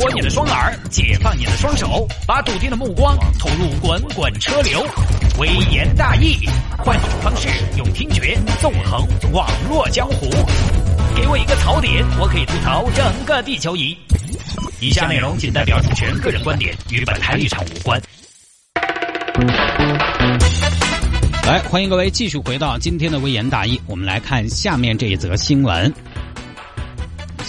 脱你的双耳，解放你的双手，把笃定的目光投入滚滚车流。微言大义，换一种方式用听觉纵横网络江湖。给我一个槽点，我可以吐槽整个地球仪。以下内容仅代表主持人个人观点，与本台立场无关。来，欢迎各位继续回到今天的微言大义，我们来看下面这一则新闻。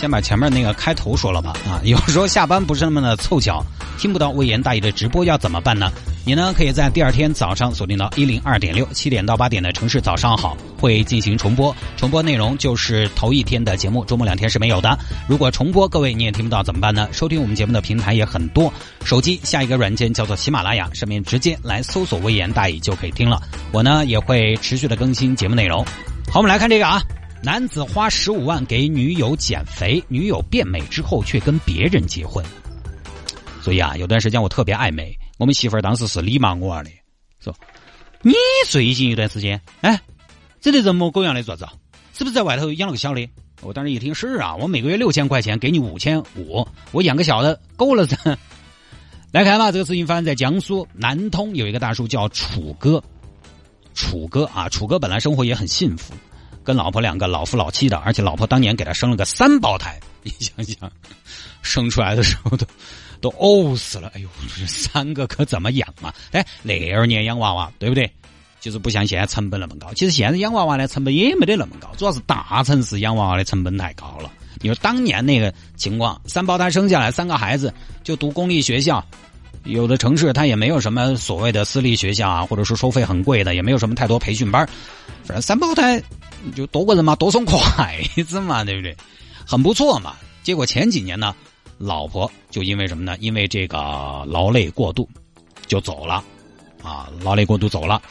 先把前面那个开头说了吧啊，有时候下班不是那么的凑巧，听不到微言大义的直播要怎么办呢？你呢可以在第二天早上锁定到一零二点六七点到八点的城市早上好会进行重播，重播内容就是头一天的节目，周末两天是没有的。如果重播各位你也听不到怎么办呢？收听我们节目的平台也很多，手机下一个软件叫做喜马拉雅，上面直接来搜索微言大义就可以听了。我呢也会持续的更新节目内容。好，我们来看这个啊。男子花十五万给女友减肥，女友变美之后却跟别人结婚。所以啊，有段时间我特别爱美。我们媳妇儿当时是礼貌我的，说：“你最近一段时间，哎，这得人模狗样的做子，是不是在外头养了个小的？”我当时一听是啊，我每个月六千块钱给你五千五，我养个小的够了噻。来看吧，这个事情发生在江苏南通，有一个大叔叫楚哥，楚哥啊，楚哥本来生活也很幸福。跟老婆两个老夫老妻的，而且老婆当年给他生了个三胞胎，你想想，生出来的时候都都呕死了。哎呦，这三个可怎么养啊？哎，那二年养娃娃，对不对？就是不像现在成本那么高。其实现在养娃娃的成本也没得那么高，主要是大城市养娃娃的成本太高了。你说当年那个情况，三胞胎生下来三个孩子就读公立学校，有的城市它也没有什么所谓的私立学校啊，或者说收费很贵的，也没有什么太多培训班，反正三胞胎。就多个人嘛，多送筷子嘛，对不对？很不错嘛。结果前几年呢，老婆就因为什么呢？因为这个劳累过度，就走了，啊，劳累过度走了。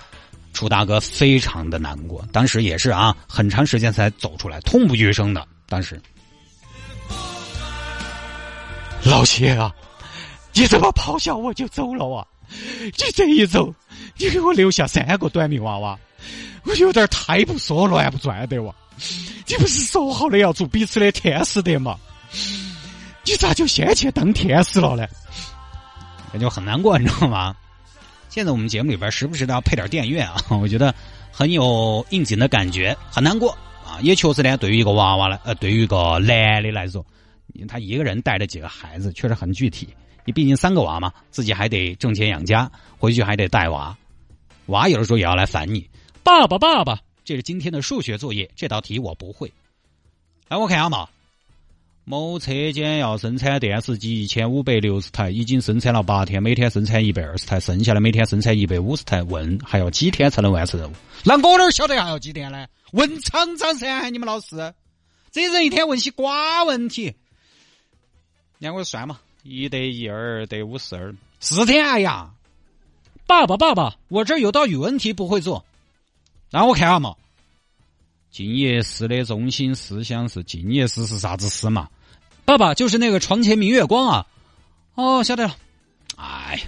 楚大哥非常的难过，当时也是啊，很长时间才走出来，痛不欲生的。当时，老谢啊，你怎么抛下我就走了啊？你这一走，你给我留下三个短命娃娃。我有点太不说乱不转的哇！你不是说好的要做彼此的天使的吗？你咋就先去当天使了呢？感觉很难过，你知道吗？现在我们节目里边时不时的要配点电乐啊，我觉得很有应景的感觉，很难过啊！也确实呢，对于一个娃娃来，呃，对于一个男的来说，他一个人带着几个孩子，确实很具体。你毕竟三个娃嘛，自己还得挣钱养家，回去还得带娃，娃有的时候也要来烦你。爸爸，爸爸，这是今天的数学作业。这道题我不会。来，我看下嘛。某车间要生产电视机一千五百六十台，已经生产了八天，每天生产一百二十台，剩下的每天生产一百五十台。问还要几天才能完成任务？那我哪晓得还要几天呢？问厂长噻，你们老师。这人一天问些瓜问题。让我算嘛，一得一，二得五十二，四天哎呀。爸爸，爸爸，我这有道语文题不会做。让我看下嘛，静夜思的中心思想是静夜思是啥子思嘛？爸爸就是那个床前明月光啊！哦，晓得了。哎，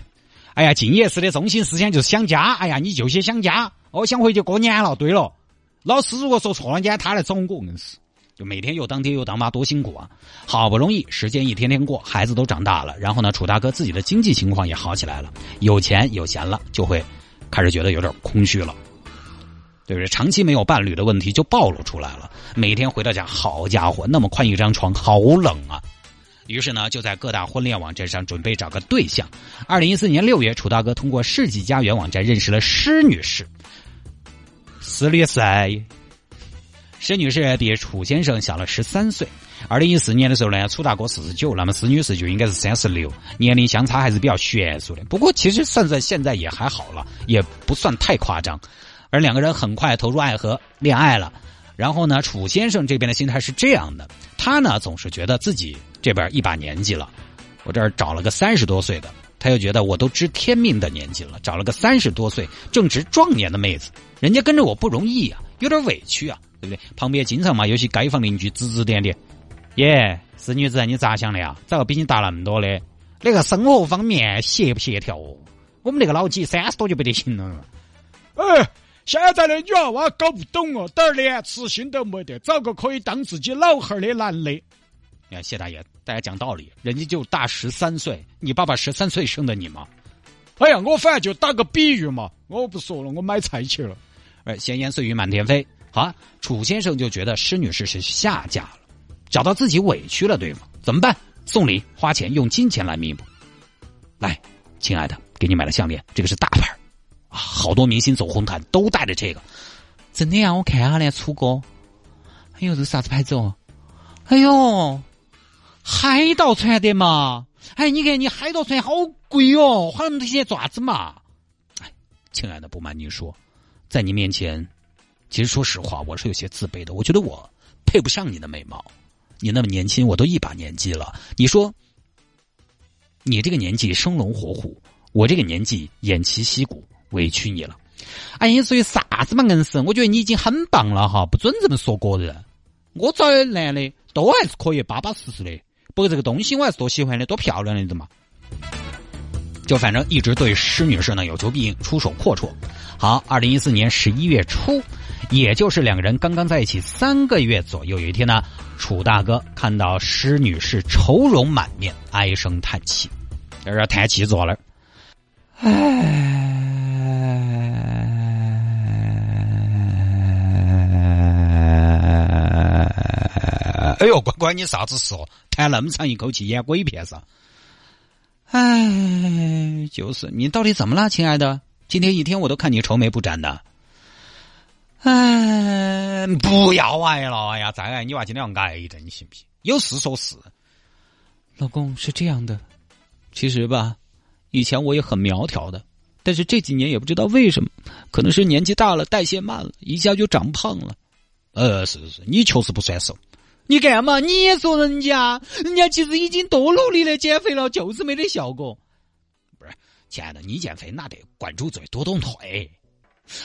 哎呀，静夜思的中心思想就是想家。哎呀，你就些想家，我想回去过年了。对了，老师如果说错了，今天他来找我，硬是就每天又当爹又当妈，多辛苦啊！好不容易时间一天天过，孩子都长大了，然后呢，楚大哥自己的经济情况也好起来了，有钱有闲了，就会开始觉得有点空虚了。对不对？长期没有伴侣的问题就暴露出来了。每天回到家，好家伙，那么宽一张床，好冷啊！于是呢，就在各大婚恋网站上准备找个对象。二零一四年六月，楚大哥通过世纪佳缘网站认识了施女士。十六岁，施女士比楚先生小了十三岁。二零一四年的时候呢，楚大哥四十九，那么施女士就应该是三十六，年龄相差还是比较悬殊的。不过其实算算现在也还好了，也不算太夸张。而两个人很快投入爱河，恋爱了。然后呢，楚先生这边的心态是这样的：他呢总是觉得自己这边一把年纪了，我这儿找了个三十多岁的，他又觉得我都知天命的年纪了，找了个三十多岁正值壮年的妹子，人家跟着我不容易啊，有点委屈啊，对不对？旁边经常嘛有些街坊邻居指指点点，耶，是女子，你咋想的呀？咋个比你大那么多的？那个生活方面协不协调哦？我们那个老几三十多就不得行了，哎。现在的女娃娃搞不懂哦，点儿连痴心都没得，找个可以当自己老汉儿的男的。你看谢大爷大家讲道理，人家就大十三岁，你爸爸十三岁生的你吗？哎呀，我反正就打个比喻嘛，我不说了，我买菜去了。哎，闲言碎语满天飞。好，楚先生就觉得施女士是下嫁了，找到自己委屈了，对吗？怎么办？送礼、花钱，用金钱来弥补。来，亲爱的，给你买了项链，这个是大牌啊，好多明星走红毯都带着这个。真的呀，我看下嘞，楚哥。哎呦，这啥子牌子哦？哎呦，海盗船的嘛。哎，你看你海盗船好贵哦，花那么多钱做啥子嘛？哎，亲爱的，不瞒您说，在你面前，其实说实话，我是有些自卑的。我觉得我配不上你的美貌，你那么年轻，我都一把年纪了。你说，你这个年纪生龙活虎，我这个年纪偃旗息鼓，委屈你了。哎你属于啥子嘛，硬是，我觉得你已经很棒了哈，不准这么说个人。我找男的都还是可以巴巴适适的。不过这个东西我还是多喜欢的，多漂亮的嘛！就反正一直对施女士呢有求必应，出手阔绰。好，二零一四年十一月初，也就是两个人刚刚在一起三个月左右，有一天呢，楚大哥看到施女士愁容满面，唉声叹气，在这叹气坐了，唉。哎呦，乖乖，你啥子事哦？叹那么长一口气，演鬼片噻？哎，就是你到底怎么了，亲爱的？今天一天我都看你愁眉不展的。哎，不要挨了！哎呀，再挨你娃今天要挨的，你信不信？有事说事。老公是这样的，其实吧，以前我也很苗条的，但是这几年也不知道为什么，可能是年纪大了，代谢慢了，一下就长胖了。呃，是是是，你确实不算瘦。你干嘛？你也说人家，人家其实已经多努力的减肥了，就是没得效果。不是，亲爱的，你减肥那得管住嘴，多动腿。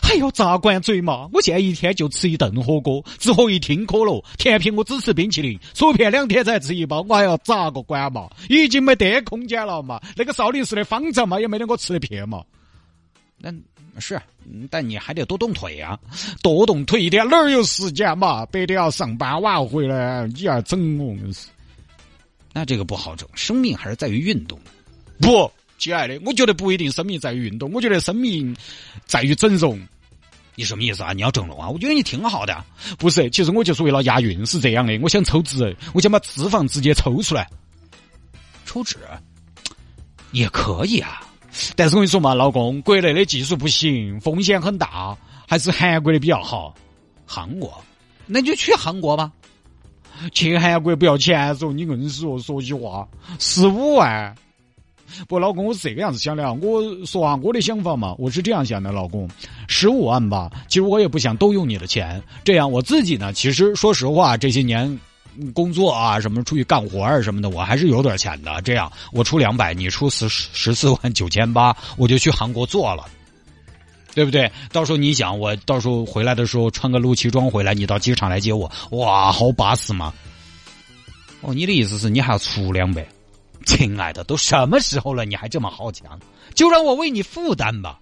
哎呦，咋管嘴嘛？我现在一天就吃一顿火锅，只喝一听可乐，甜品我只吃冰淇淋，薯片两天才吃一包，我还要咋个管嘛？已经没得空间了嘛？那个少林寺的方丈嘛，也没得我吃的片嘛。那。是，但你还得多动腿呀，多动腿一天哪儿有时间嘛？白天要上班，晚回来，你要整我是。那这个不好整，生命还是在于运动。不，亲爱的，我觉得不一定生命在于运动，我觉得生命在于整容。你什么意思啊？你要整容啊？我觉得你挺好的。不是，其实我就是为了押韵，是这样的。我想抽脂，我想把脂肪直接抽出来。抽脂也可以啊。但是我跟你说嘛，老公，国内的技术不行，风险很大，还是韩国的比较好。韩国，那就去韩国吧。去韩国不要钱说，你硬是说说句话，十五万。不，老公，我是这个样子想的啊。我说啊，我的想法嘛，我是这样想的，老公，十五万吧。其实我也不想都用你的钱，这样我自己呢，其实说实话，这些年。工作啊，什么出去干活啊，什么的，我还是有点钱的。这样，我出两百，你出十十四万九千八，我就去韩国做了，对不对？到时候你想，我到时候回来的时候穿个露脐装回来，你到机场来接我，哇，好巴适嘛！哦，你的意思是你还要出两百？亲爱的，都什么时候了，你还这么好强？就让我为你负担吧，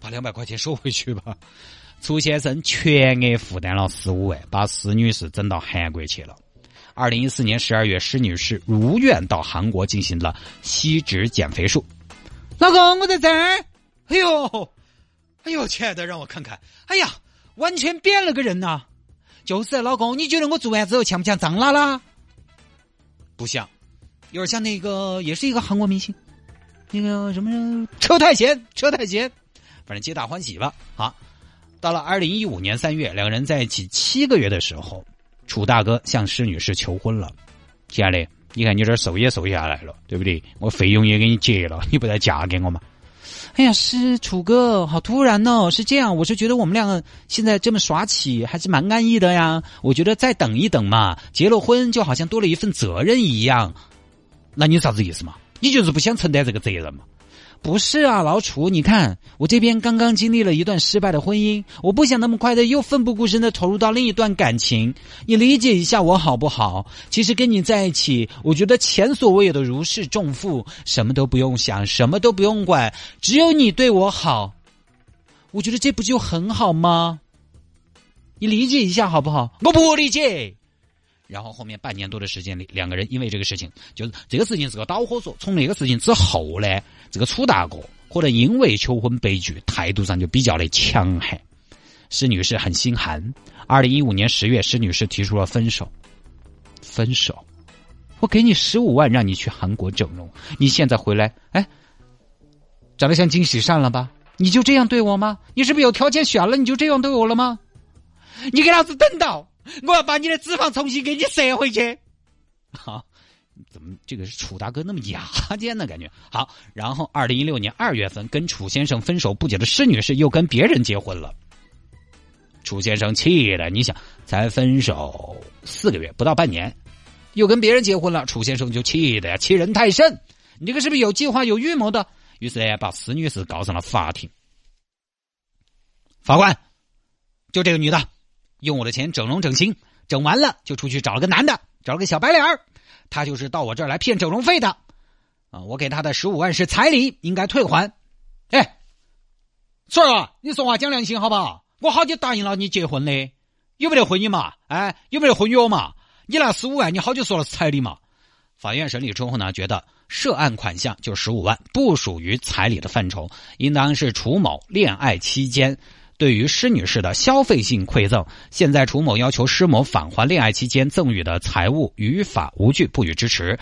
把两百块钱收回去吧。楚先生全额负担了十五万，把施女士整到韩国去了。二零一四年十二月，施女士如愿到韩国进行了吸脂减肥术。老公，我在这儿。哎呦，哎呦，亲爱的，让我看看。哎呀，完全变了个人呐！就是老公，你觉得我做完之后像不像张拉拉？不像，有点像那个，也是一个韩国明星，那个什么车太贤，车太贤，反正皆大欢喜吧。好。到了二零一五年三月，两个人在一起七个月的时候，楚大哥向施女士求婚了。亲爱的，你看你这瘦也瘦下来了，对不对？我费用也给你结了，你不再嫁给我吗？哎呀，是楚哥，好突然哦！是这样，我是觉得我们两个现在这么耍起，还是蛮安逸的呀。我觉得再等一等嘛，结了婚就好像多了一份责任一样。那你啥子意思嘛？你就是不想承担这个责任嘛？不是啊，老楚，你看我这边刚刚经历了一段失败的婚姻，我不想那么快的又奋不顾身的投入到另一段感情，你理解一下我好不好？其实跟你在一起，我觉得前所未有的如释重负，什么都不用想，什么都不用管，只有你对我好，我觉得这不就很好吗？你理解一下好不好？我不理解，然后后面半年多的时间里，两个人因为这个事情，就是这个事情是个导火索。从那个事情之后呢，这个楚大哥可能因为求婚悲剧，态度上就比较的强悍。施女士很心寒。二零一五年十月，施女士提出了分手。分手，我给你十五万，让你去韩国整容，你现在回来，哎，长得像金喜善了吧？你就这样对我吗？你是不是有条件选了？你就这样对我了吗？你给老子等到！我要把你的脂肪重新给你塞回去。好，怎么这个是楚大哥那么牙尖呢？感觉好。然后，二零一六年二月份，跟楚先生分手不久的施女士又跟别人结婚了。楚先生气的，你想，才分手四个月，不到半年，又跟别人结婚了。楚先生就气的呀，欺人太甚！你这个是不是有计划、有预谋的？于是呢，把施女士告上了法庭。法官，就这个女的。用我的钱整容整形，整完了就出去找了个男的，找了个小白脸儿，他就是到我这儿来骗整容费的，啊，我给他的十五万是彩礼，应该退还。哎，孙儿啊，你说话讲良心好不好？我好久答应了你结婚的，有没得婚姻嘛？哎，有没得婚约嘛？你那十五万，你好久说了是彩礼嘛？法院审理之后呢，觉得涉案款项就十五万，不属于彩礼的范畴，应当是楚某恋爱期间。对于施女士的消费性馈赠，现在楚某要求施某返还恋爱期间赠予的财物，于法无据，不予支持。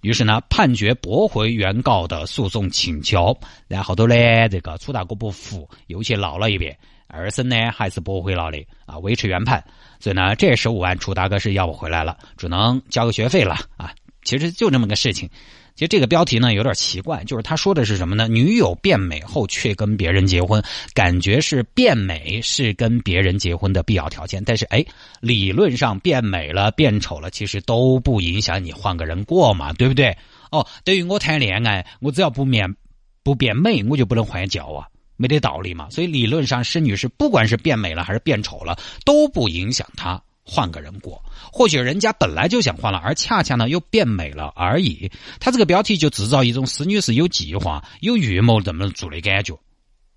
于是呢，判决驳回原告的诉讼请求。然后头呢，这个楚大哥不服，又去闹了一遍。二审呢，还是驳回了的啊，维持原判。所以呢，这十五万楚大哥是要不回来了，只能交个学费了啊。其实就这么个事情。其实这个标题呢有点奇怪，就是他说的是什么呢？女友变美后却跟别人结婚，感觉是变美是跟别人结婚的必要条件。但是哎，理论上变美了、变丑了，其实都不影响你换个人过嘛，对不对？哦，对于我谈恋爱，我只要不变不变美，我就不能换脚啊，没得道理嘛。所以理论上，施女士不管是变美了还是变丑了，都不影响她。换个人过，或许人家本来就想换了，而恰恰呢又变美了而已。他这个标题就制造一种施女士有计划、有预谋这么做的感觉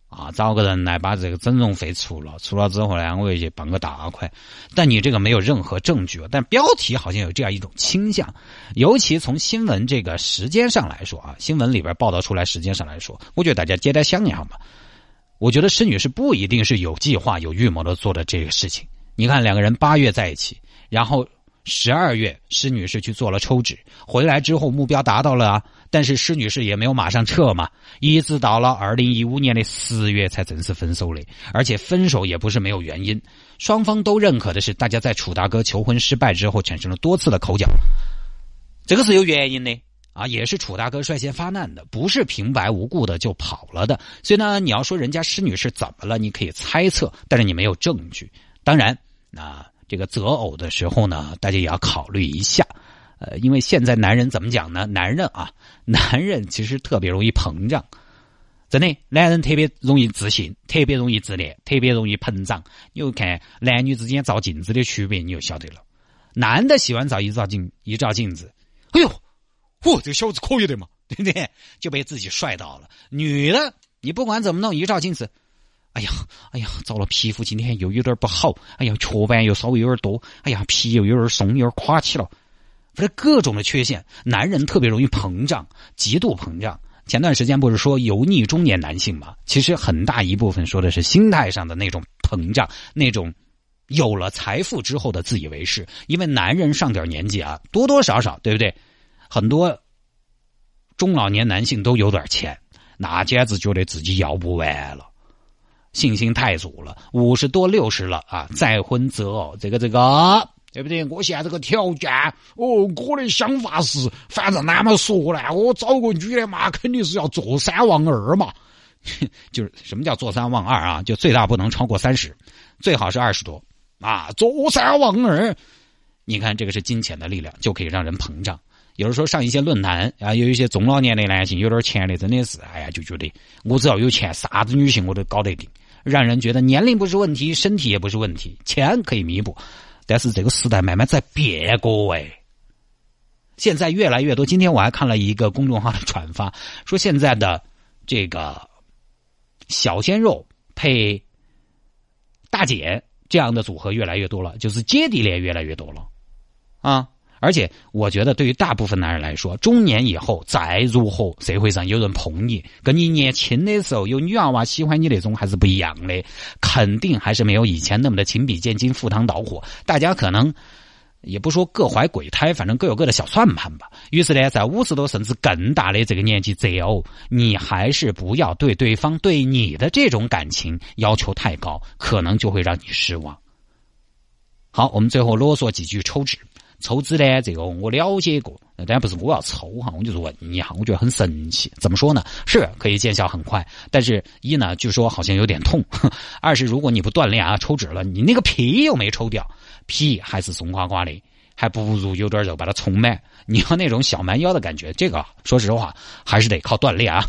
啊！找个人来把这个整容费出了，出了之后呢，我也去傍个大款。但你这个没有任何证据，但标题好像有这样一种倾向。尤其从新闻这个时间上来说啊，新闻里边报道出来时间上来说，我觉得大家简单想一下嘛。我觉得施女士不一定是有计划、有预谋的做的这个事情。你看，两个人八月在一起，然后十二月施女士去做了抽脂，回来之后目标达到了啊，但是施女士也没有马上撤嘛，一直到了二零一五年的十月才正式分手的，而且分手也不是没有原因，双方都认可的是，大家在楚大哥求婚失败之后产生了多次的口角，这个是有原因的啊，也是楚大哥率先发难的，不是平白无故的就跑了的，所以呢，你要说人家施女士怎么了，你可以猜测，但是你没有证据。当然，那这个择偶的时候呢，大家也要考虑一下，呃，因为现在男人怎么讲呢？男人啊，男人其实特别容易膨胀，真的，男人特别容易自信，特别容易自恋，特别容易膨胀。你就看男女之间照镜子的区别，你就晓得了。男的喜欢照一照镜，一照镜子，哎呦，嚯，这小子可以的嘛，对不对？就被自己帅到了。女的，你不管怎么弄，一照镜子。哎呀，哎呀，糟了，皮肤今天又有点不好。哎呀，雀斑又稍微有点多。哎呀，皮又有点松，有点垮起了。反正各种的缺陷，男人特别容易膨胀，极度膨胀。前段时间不是说油腻中年男性嘛？其实很大一部分说的是心态上的那种膨胀，那种有了财富之后的自以为是。因为男人上点年纪啊，多多少少，对不对？很多中老年男性都有点钱，那简直觉得自己要不完了。信心太足了，五十多六十了啊！再婚择偶，这个这个，对不对？我现在这个条件，哦，我的想法是，反正那么说呢，我找个女的嘛，肯定是要坐三望二嘛。就是什么叫坐三望二啊？就最大不能超过三十，最好是二十多啊。坐三望二，你看这个是金钱的力量，就可以让人膨胀。有的时候上一些论坛啊，有一些中老年的男性有点钱的，真的是，哎呀，就觉得我只要有钱，啥子女性我都搞得定。让人觉得年龄不是问题，身体也不是问题，钱可以弥补。但是这个时代慢慢在变各位，现在越来越多。今天我还看了一个公众号的转发，说现在的这个小鲜肉配大姐这样的组合越来越多了，就是姐弟恋越来越多了。啊。而且，我觉得对于大部分男人来说，中年以后再如何，社会上有人碰你，跟你年轻的时候有女娃娃喜欢你那种还是不一样的，肯定还是没有以前那么的情比剑金、赴汤蹈火。大家可能也不说各怀鬼胎，反正各有各的小算盘吧。于是呢，在五十多甚至更大的这个年纪择偶，你还是不要对对方对你的这种感情要求太高，可能就会让你失望。好，我们最后啰嗦几句抽纸。抽脂呢？这个我了解过，当然不是我要抽哈，我就是问一下，我觉得很神奇。怎么说呢？是可以见效很快，但是一呢，据说好像有点痛；二是如果你不锻炼啊，抽脂了，你那个皮又没抽掉，皮还是松垮垮的，还不如有点肉把它充满。你要那种小蛮腰的感觉，这个说实话还是得靠锻炼啊。